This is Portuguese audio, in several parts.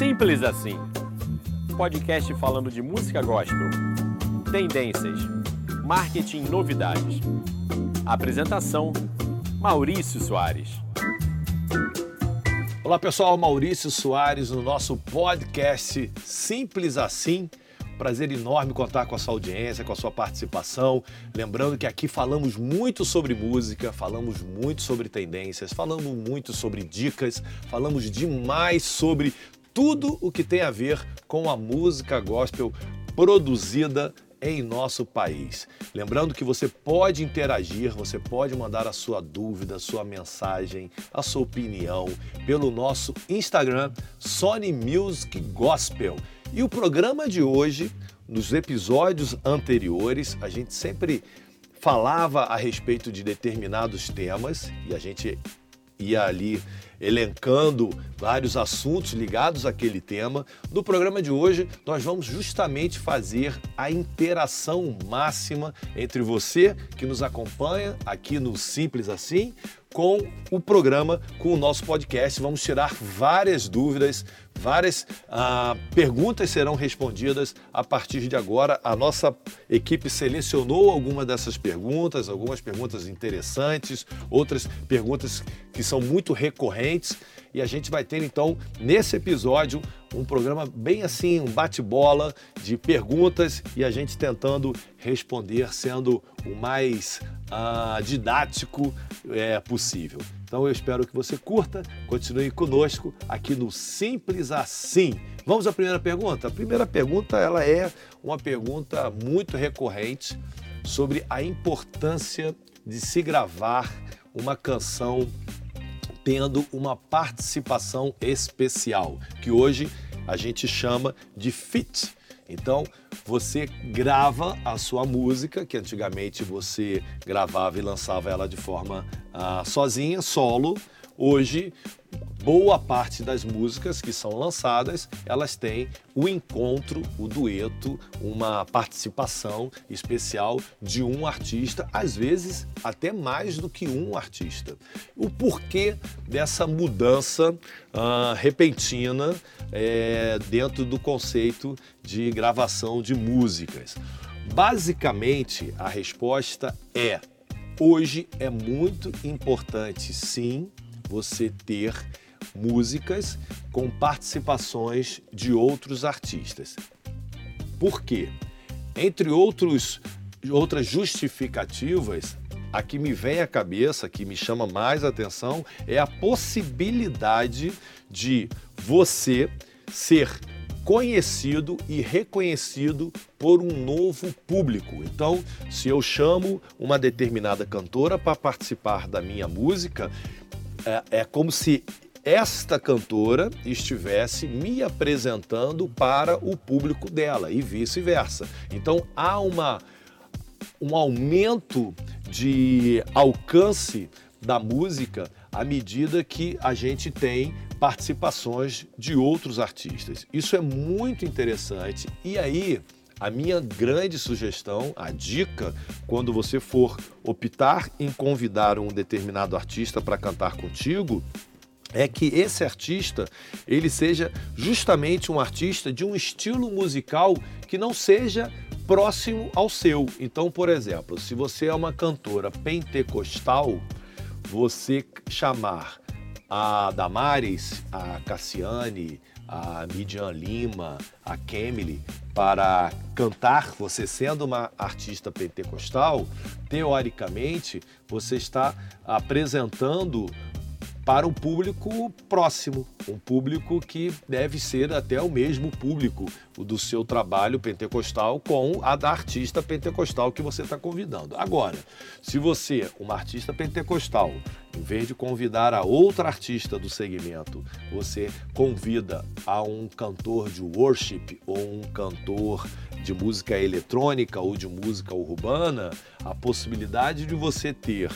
Simples assim. Podcast falando de música gospel, tendências, marketing novidades. Apresentação: Maurício Soares. Olá pessoal, Maurício Soares no nosso podcast Simples Assim. Prazer enorme contar com a sua audiência, com a sua participação. Lembrando que aqui falamos muito sobre música, falamos muito sobre tendências, falamos muito sobre dicas, falamos demais sobre tudo o que tem a ver com a música gospel produzida em nosso país. Lembrando que você pode interagir, você pode mandar a sua dúvida, a sua mensagem, a sua opinião pelo nosso Instagram Sony Music Gospel. E o programa de hoje, nos episódios anteriores, a gente sempre falava a respeito de determinados temas e a gente ia ali elencando vários assuntos ligados àquele tema. No programa de hoje, nós vamos justamente fazer a interação máxima entre você que nos acompanha aqui no Simples Assim com o programa, com o nosso podcast. Vamos tirar várias dúvidas, várias ah, perguntas serão respondidas a partir de agora. A nossa equipe selecionou algumas dessas perguntas, algumas perguntas interessantes, outras perguntas que são muito recorrentes. E a gente vai ter então nesse episódio um programa bem assim, um bate-bola de perguntas e a gente tentando responder sendo o mais uh, didático é, possível. Então eu espero que você curta, continue conosco aqui no Simples Assim. Vamos à primeira pergunta? A primeira pergunta ela é uma pergunta muito recorrente sobre a importância de se gravar uma canção tendo uma participação especial, que hoje a gente chama de fit. Então, você grava a sua música, que antigamente você gravava e lançava ela de forma ah, sozinha, solo. Hoje boa parte das músicas que são lançadas, elas têm o encontro, o dueto, uma participação especial de um artista, às vezes até mais do que um artista. O porquê dessa mudança uh, repentina é, dentro do conceito de gravação de músicas? Basicamente, a resposta é: hoje é muito importante, sim, você ter músicas com participações de outros artistas. Por quê? Entre outros, outras justificativas, a que me vem à cabeça, que me chama mais atenção, é a possibilidade de você ser conhecido e reconhecido por um novo público. Então, se eu chamo uma determinada cantora para participar da minha música, é, é como se esta cantora estivesse me apresentando para o público dela e vice-versa. Então há uma, um aumento de alcance da música à medida que a gente tem participações de outros artistas. Isso é muito interessante. E aí, a minha grande sugestão, a dica, quando você for optar em convidar um determinado artista para cantar contigo, é que esse artista ele seja justamente um artista de um estilo musical que não seja próximo ao seu. Então, por exemplo, se você é uma cantora pentecostal, você chamar a Damares, a Cassiane, a Midian Lima, a Kemily para cantar, você sendo uma artista pentecostal, teoricamente você está apresentando para um público próximo, um público que deve ser até o mesmo público do seu trabalho pentecostal com a da artista pentecostal que você está convidando. Agora, se você, uma artista pentecostal, em vez de convidar a outra artista do segmento, você convida a um cantor de worship ou um cantor de música eletrônica ou de música urbana, a possibilidade de você ter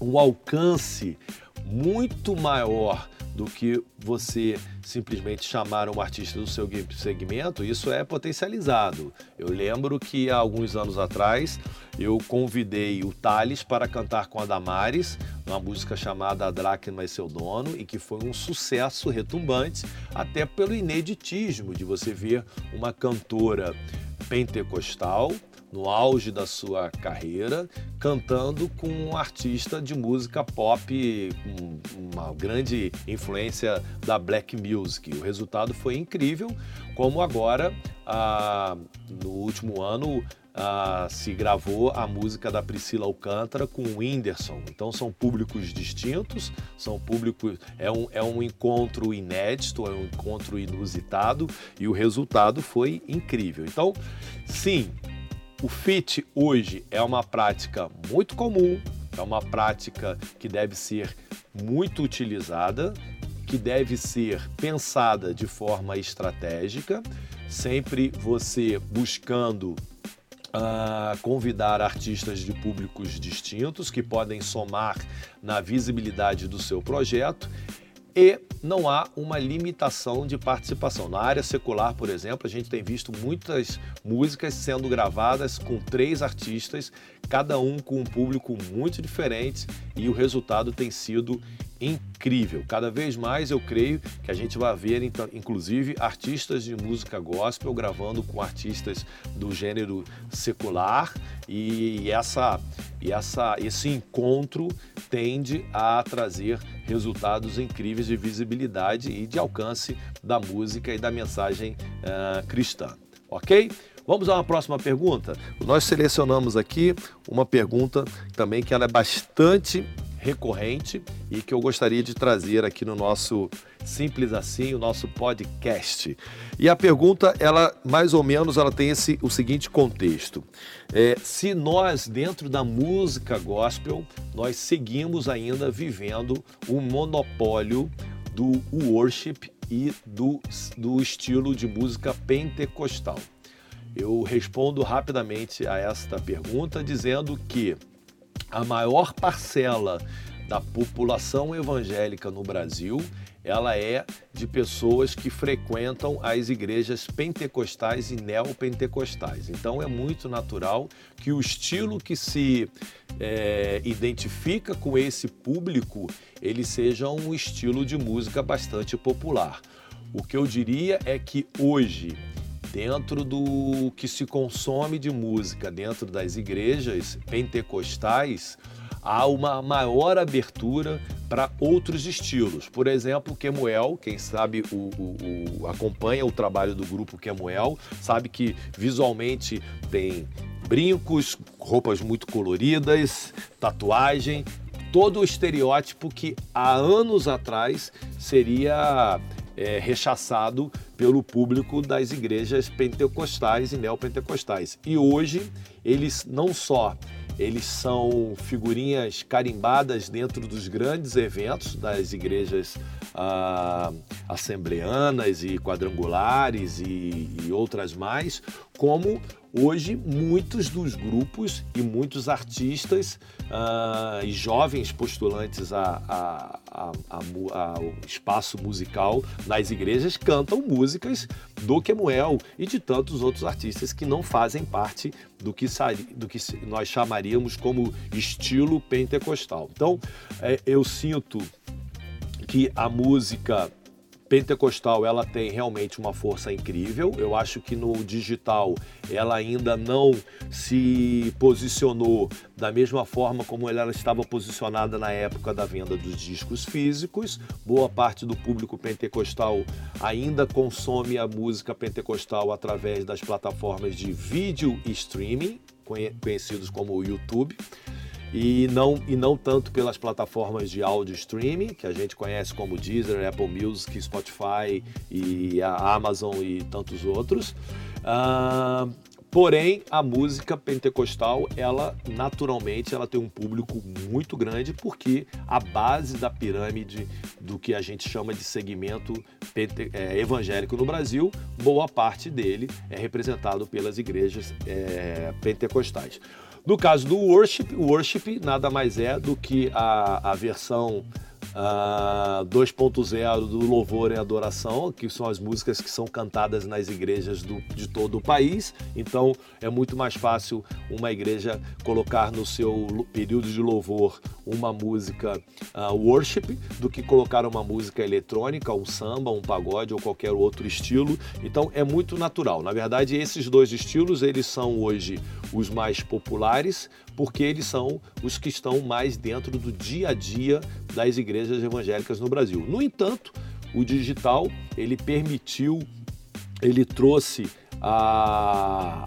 um alcance muito maior do que você simplesmente chamar um artista do seu segmento, isso é potencializado. Eu lembro que há alguns anos atrás eu convidei o Thales para cantar com a Damares, uma música chamada A Dracma e Seu Dono, e que foi um sucesso retumbante, até pelo ineditismo de você ver uma cantora pentecostal no auge da sua carreira, cantando com um artista de música pop uma grande influência da black music. O resultado foi incrível, como agora, ah, no último ano, ah, se gravou a música da Priscila Alcântara com o Whindersson. Então são públicos distintos, são públicos. É um, é um encontro inédito, é um encontro inusitado e o resultado foi incrível. Então, sim, o fit hoje é uma prática muito comum, é uma prática que deve ser muito utilizada, que deve ser pensada de forma estratégica, sempre você buscando uh, convidar artistas de públicos distintos que podem somar na visibilidade do seu projeto e não há uma limitação de participação. Na área secular, por exemplo, a gente tem visto muitas músicas sendo gravadas com três artistas, cada um com um público muito diferente e o resultado tem sido incrível. Cada vez mais eu creio que a gente vai ver, então, inclusive, artistas de música gospel gravando com artistas do gênero secular e essa, e essa, esse encontro tende a trazer resultados incríveis de visibilidade e de alcance da música e da mensagem uh, cristã. Ok? Vamos a uma próxima pergunta? Nós selecionamos aqui uma pergunta também que ela é bastante recorrente e que eu gostaria de trazer aqui no nosso Simples Assim, o nosso podcast. E a pergunta, ela mais ou menos, ela tem esse, o seguinte contexto. É, se nós, dentro da música gospel, nós seguimos ainda vivendo o monopólio do worship e do, do estilo de música pentecostal. Eu respondo rapidamente a esta pergunta dizendo que a maior parcela da população evangélica no Brasil ela é de pessoas que frequentam as igrejas pentecostais e neopentecostais. Então é muito natural que o estilo que se é, identifica com esse público ele seja um estilo de música bastante popular. O que eu diria é que hoje dentro do que se consome de música dentro das igrejas pentecostais, há uma maior abertura para outros estilos. Por exemplo, Kemuel, quem sabe o, o, o, acompanha o trabalho do grupo Kemuel, sabe que visualmente tem brincos, roupas muito coloridas, tatuagem, todo o estereótipo que há anos atrás seria é, rechaçado pelo público das igrejas pentecostais e neopentecostais. E hoje eles não só eles são figurinhas carimbadas dentro dos grandes eventos das igrejas ah, assembleanas e quadrangulares e, e outras mais, como hoje muitos dos grupos e muitos artistas uh, e jovens postulantes a, a, a, ao espaço musical nas igrejas cantam músicas do Kemuel e de tantos outros artistas que não fazem parte do que, do que nós chamaríamos como estilo pentecostal. Então, é, eu sinto que a música pentecostal ela tem realmente uma força incrível. Eu acho que no digital ela ainda não se posicionou da mesma forma como ela estava posicionada na época da venda dos discos físicos. Boa parte do público pentecostal ainda consome a música pentecostal através das plataformas de vídeo streaming, conhecidos como o YouTube e não, e não tanto pelas plataformas de áudio streaming, que a gente conhece como Deezer, Apple Music, Spotify e a Amazon e tantos outros. Uh, porém, a música pentecostal, ela naturalmente ela tem um público muito grande porque a base da pirâmide do que a gente chama de segmento é, evangélico no Brasil, boa parte dele é representado pelas igrejas é, pentecostais. No caso do worship, o worship nada mais é do que a, a versão Uh, 2.0 do Louvor e Adoração, que são as músicas que são cantadas nas igrejas do, de todo o país. Então é muito mais fácil uma igreja colocar no seu período de louvor uma música uh, worship do que colocar uma música eletrônica, um samba, um pagode ou qualquer outro estilo. Então é muito natural. Na verdade, esses dois estilos eles são hoje os mais populares, porque eles são os que estão mais dentro do dia a dia das igrejas evangélicas no Brasil. No entanto, o digital ele permitiu, ele trouxe a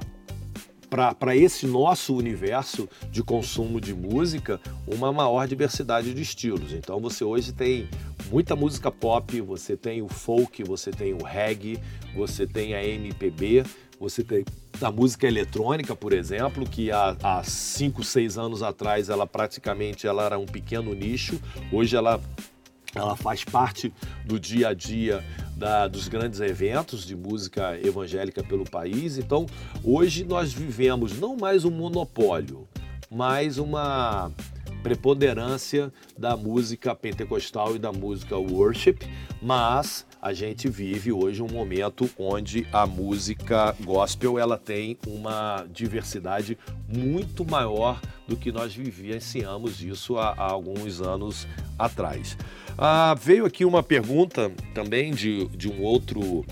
para esse nosso universo de consumo de música uma maior diversidade de estilos. Então você hoje tem muita música pop, você tem o folk, você tem o reggae, você tem a MPB, você tem da música eletrônica, por exemplo, que há 5, 6 anos atrás ela praticamente ela era um pequeno nicho, hoje ela, ela faz parte do dia a dia da, dos grandes eventos de música evangélica pelo país. Então, hoje nós vivemos não mais um monopólio, mas uma preponderância da música pentecostal e da música worship, mas a gente vive hoje um momento onde a música gospel ela tem uma diversidade muito maior do que nós vivenciamos isso há, há alguns anos atrás. Ah, veio aqui uma pergunta também de, de um outro.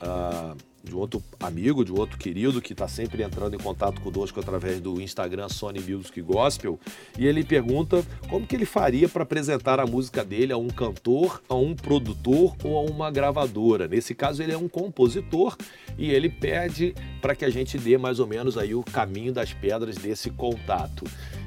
Ah, de um outro amigo, de outro querido que está sempre entrando em contato conosco através do Instagram Sony Music Gospel, e ele pergunta como que ele faria para apresentar a música dele a um cantor, a um produtor ou a uma gravadora. Nesse caso ele é um compositor e ele pede para que a gente dê mais ou menos aí o caminho das pedras desse contato.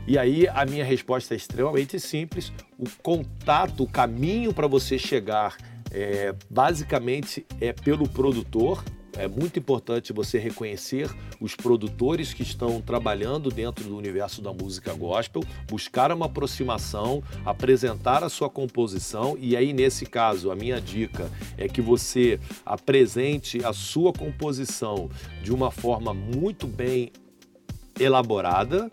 E aí a minha resposta é extremamente simples. O contato, o caminho para você chegar é, basicamente é pelo produtor, é muito importante você reconhecer os produtores que estão trabalhando dentro do universo da música gospel, buscar uma aproximação, apresentar a sua composição e aí nesse caso a minha dica é que você apresente a sua composição de uma forma muito bem elaborada,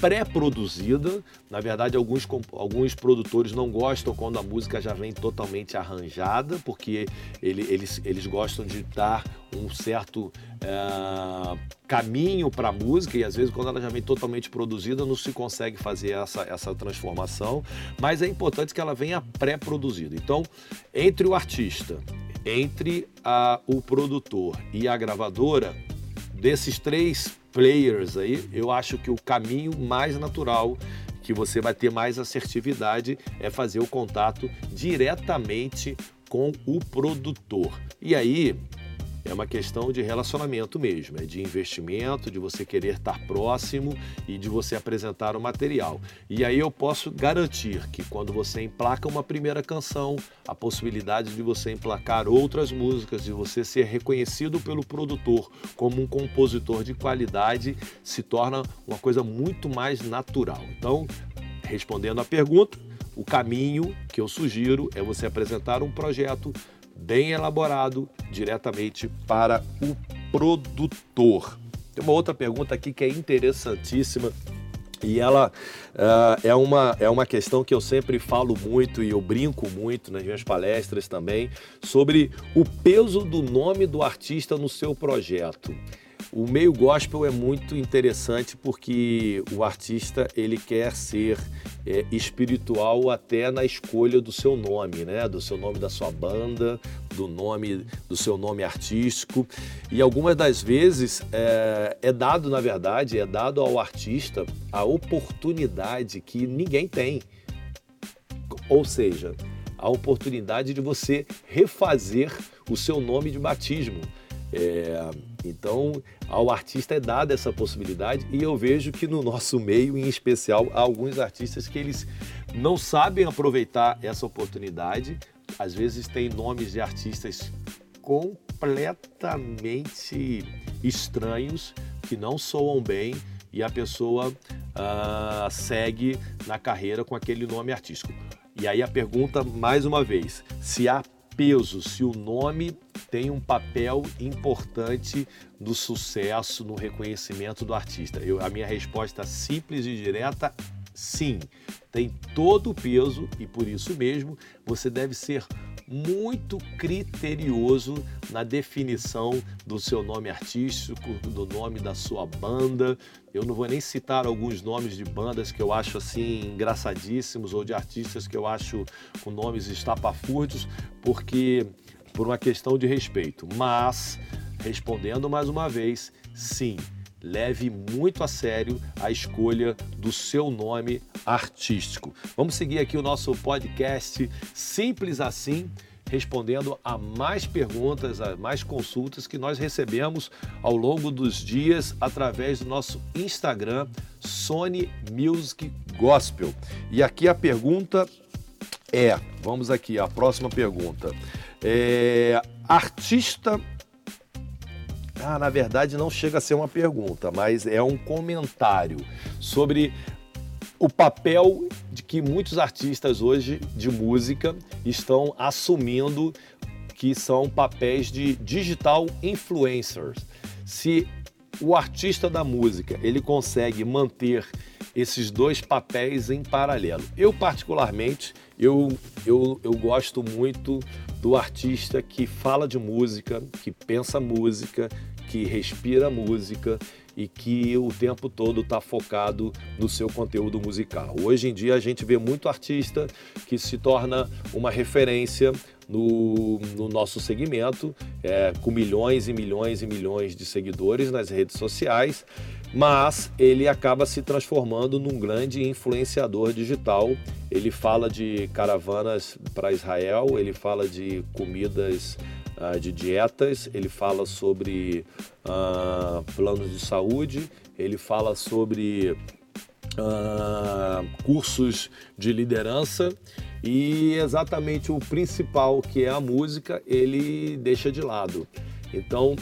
pré-produzida. Na verdade, alguns, alguns produtores não gostam quando a música já vem totalmente arranjada, porque ele, eles, eles gostam de dar um certo é, caminho para a música e às vezes quando ela já vem totalmente produzida não se consegue fazer essa, essa transformação, mas é importante que ela venha pré-produzida. Então, entre o artista, entre a, o produtor e a gravadora, desses três players aí, eu acho que o caminho mais natural que você vai ter mais assertividade é fazer o contato diretamente com o produtor. E aí, é uma questão de relacionamento mesmo, é de investimento, de você querer estar próximo e de você apresentar o material. E aí eu posso garantir que quando você emplaca uma primeira canção, a possibilidade de você emplacar outras músicas, de você ser reconhecido pelo produtor como um compositor de qualidade, se torna uma coisa muito mais natural. Então, respondendo à pergunta, o caminho que eu sugiro é você apresentar um projeto bem elaborado diretamente para o produtor. Tem uma outra pergunta aqui que é interessantíssima e ela uh, é, uma, é uma questão que eu sempre falo muito e eu brinco muito nas minhas palestras também sobre o peso do nome do artista no seu projeto. O meio gospel é muito interessante porque o artista ele quer ser é, espiritual até na escolha do seu nome, né? Do seu nome da sua banda, do nome do seu nome artístico. E algumas das vezes é, é dado, na verdade, é dado ao artista a oportunidade que ninguém tem. Ou seja, a oportunidade de você refazer o seu nome de batismo. É, então, ao artista é dada essa possibilidade e eu vejo que no nosso meio, em especial, há alguns artistas que eles não sabem aproveitar essa oportunidade. Às vezes tem nomes de artistas completamente estranhos que não soam bem e a pessoa uh, segue na carreira com aquele nome artístico. E aí a pergunta mais uma vez, se há peso, se o nome tem um papel importante no sucesso, no reconhecimento do artista. Eu, a minha resposta simples e direta, sim. Tem todo o peso e por isso mesmo você deve ser muito criterioso na definição do seu nome artístico, do nome da sua banda. Eu não vou nem citar alguns nomes de bandas que eu acho assim engraçadíssimos ou de artistas que eu acho com nomes estapafúrdios, porque por uma questão de respeito. Mas respondendo mais uma vez, sim, leve muito a sério a escolha do seu nome artístico. Vamos seguir aqui o nosso podcast Simples Assim, respondendo a mais perguntas, a mais consultas que nós recebemos ao longo dos dias através do nosso Instagram, Sony Music Gospel. E aqui a pergunta é, vamos aqui, a próxima pergunta. É, artista ah, na verdade não chega a ser uma pergunta, mas é um comentário sobre o papel de que muitos artistas hoje de música estão assumindo que são papéis de digital influencers. Se o artista da música ele consegue manter esses dois papéis em paralelo. Eu particularmente eu, eu, eu gosto muito do artista que fala de música, que pensa música, que respira música e que o tempo todo está focado no seu conteúdo musical. Hoje em dia a gente vê muito artista que se torna uma referência no, no nosso segmento, é, com milhões e milhões e milhões de seguidores nas redes sociais, mas ele acaba se transformando num grande influenciador digital. Ele fala de caravanas para Israel, ele fala de comidas uh, de dietas, ele fala sobre uh, planos de saúde, ele fala sobre uh, cursos de liderança e exatamente o principal, que é a música, ele deixa de lado. Então,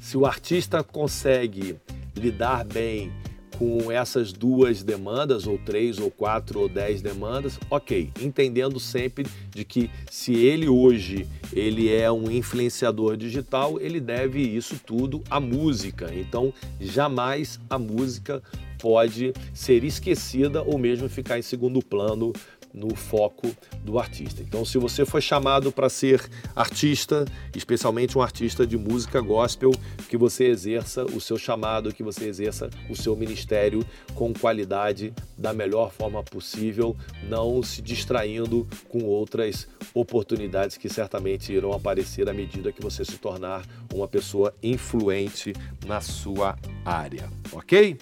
se o artista consegue lidar bem com essas duas demandas, ou três, ou quatro, ou dez demandas, ok, entendendo sempre de que se ele hoje ele é um influenciador digital, ele deve isso tudo à música. Então, jamais a música pode ser esquecida ou mesmo ficar em segundo plano no foco do artista. Então, se você foi chamado para ser artista, especialmente um artista de música gospel, que você exerça o seu chamado, que você exerça o seu ministério com qualidade, da melhor forma possível, não se distraindo com outras oportunidades que certamente irão aparecer à medida que você se tornar uma pessoa influente na sua área, ok?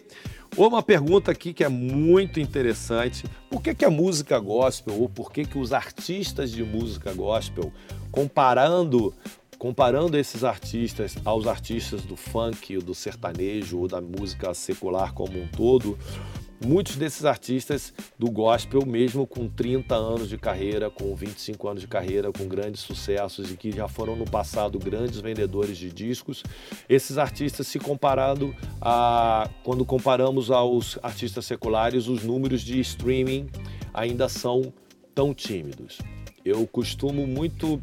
Uma pergunta aqui que é muito interessante: por que, que a música gospel, ou por que, que os artistas de música gospel, comparando, comparando esses artistas aos artistas do funk, do sertanejo ou da música secular como um todo, Muitos desses artistas do gospel, mesmo com 30 anos de carreira, com 25 anos de carreira, com grandes sucessos e que já foram no passado grandes vendedores de discos, esses artistas se comparado a quando comparamos aos artistas seculares, os números de streaming ainda são tão tímidos. Eu costumo muito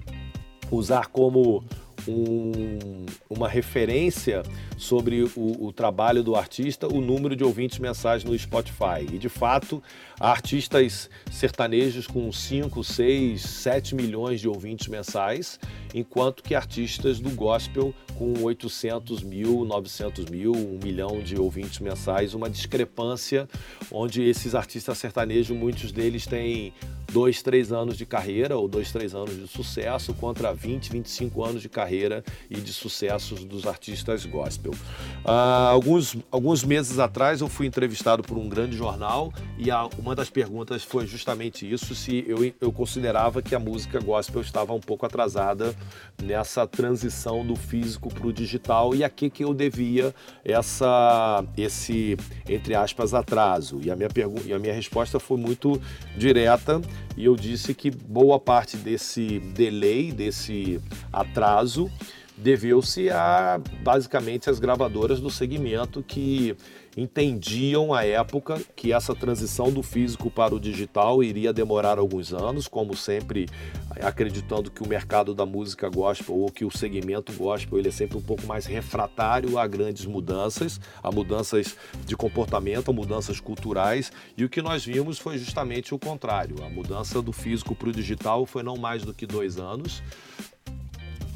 usar como um, uma referência sobre o, o, trabalho do artista, o número de ouvintes mensais no Spotify. E de fato, artistas sertanejos com 5, 6, 7 milhões de ouvintes mensais, enquanto que artistas do gospel com 800 mil, 900 mil, 1 milhão de ouvintes mensais, uma discrepância onde esses artistas sertanejos, muitos deles têm dois, três anos de carreira ou dois, três anos de sucesso contra 20, 25 anos de carreira e de sucessos dos artistas gospel. Ah, alguns, alguns meses atrás eu fui entrevistado por um grande jornal e a, uma das perguntas foi justamente isso, se eu, eu considerava que a música gospel estava um pouco atrasada nessa transição do físico para o digital e a que, que eu devia essa, esse, entre aspas, atraso. E a minha, e a minha resposta foi muito direta e eu disse que boa parte desse delay, desse atraso, deveu-se a basicamente as gravadoras do segmento que entendiam à época que essa transição do físico para o digital iria demorar alguns anos, como sempre acreditando que o mercado da música gospel ou que o segmento gospel ele é sempre um pouco mais refratário a grandes mudanças, a mudanças de comportamento, a mudanças culturais, e o que nós vimos foi justamente o contrário. A mudança do físico para o digital foi não mais do que dois anos.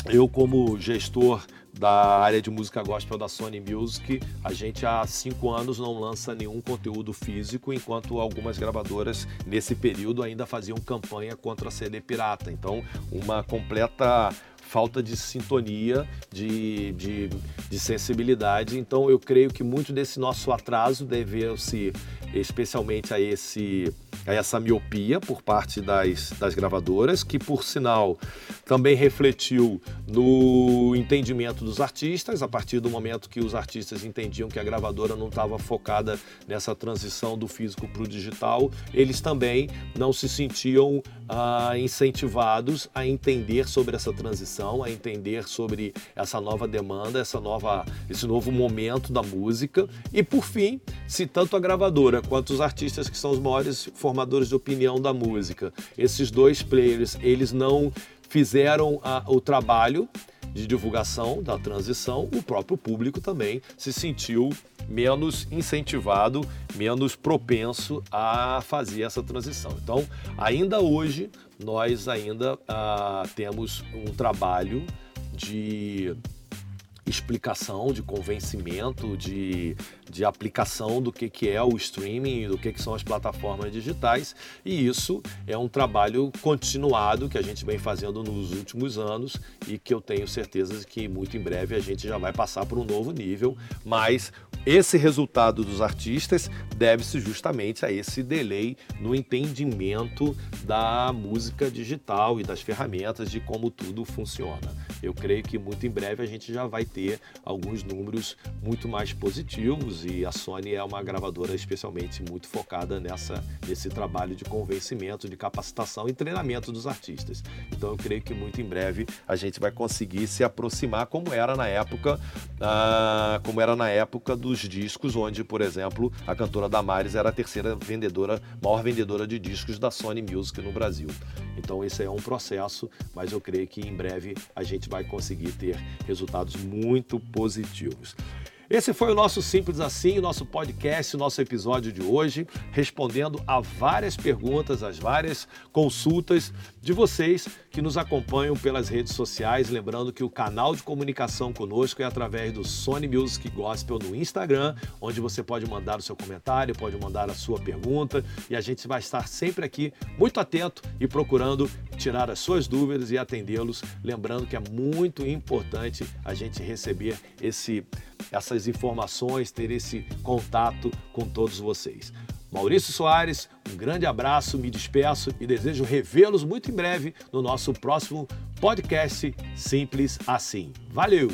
Eu, como gestor da área de música gospel da Sony Music, a gente há cinco anos não lança nenhum conteúdo físico, enquanto algumas gravadoras nesse período ainda faziam campanha contra a CD pirata. Então, uma completa falta de sintonia, de, de, de, sensibilidade. Então, eu creio que muito desse nosso atraso deveu-se especialmente a esse a essa miopia por parte das, das gravadoras, que por sinal também refletiu no entendimento dos artistas, a partir do momento que os artistas entendiam que a gravadora não estava focada nessa transição do físico para o digital, eles também não se sentiam ah, incentivados a entender sobre essa transição, a entender sobre essa nova demanda, essa nova, esse novo momento da música. E por fim, se tanto a gravadora quanto os artistas que são os maiores formadores de opinião da música, esses dois players, eles não fizeram a, o trabalho de divulgação da transição, o próprio público também se sentiu menos incentivado, menos propenso a fazer essa transição. Então, ainda hoje, nós ainda ah, temos um trabalho de explicação, de convencimento, de, de aplicação do que, que é o streaming, do que, que são as plataformas digitais. E isso é um trabalho continuado que a gente vem fazendo nos últimos anos e que eu tenho certeza que muito em breve a gente já vai passar por um novo nível, mas esse resultado dos artistas deve-se justamente a esse delay no entendimento da música digital e das ferramentas de como tudo funciona. Eu creio que muito em breve a gente já vai ter alguns números muito mais positivos e a Sony é uma gravadora especialmente muito focada nessa nesse trabalho de convencimento, de capacitação e treinamento dos artistas. Então eu creio que muito em breve a gente vai conseguir se aproximar como era na época, ah, como era na época do dos discos, onde, por exemplo, a cantora Damares era a terceira vendedora, maior vendedora de discos da Sony Music no Brasil. Então esse é um processo, mas eu creio que em breve a gente vai conseguir ter resultados muito positivos. Esse foi o nosso Simples Assim, o nosso podcast, o nosso episódio de hoje, respondendo a várias perguntas, as várias consultas de vocês que nos acompanham pelas redes sociais. Lembrando que o canal de comunicação conosco é através do Sony Music Gospel no Instagram, onde você pode mandar o seu comentário, pode mandar a sua pergunta e a gente vai estar sempre aqui muito atento e procurando tirar as suas dúvidas e atendê-los. Lembrando que é muito importante a gente receber esse essas informações, ter esse contato com todos vocês. Maurício Soares, um grande abraço, me despeço e desejo revê-los muito em breve no nosso próximo podcast Simples Assim. Valeu!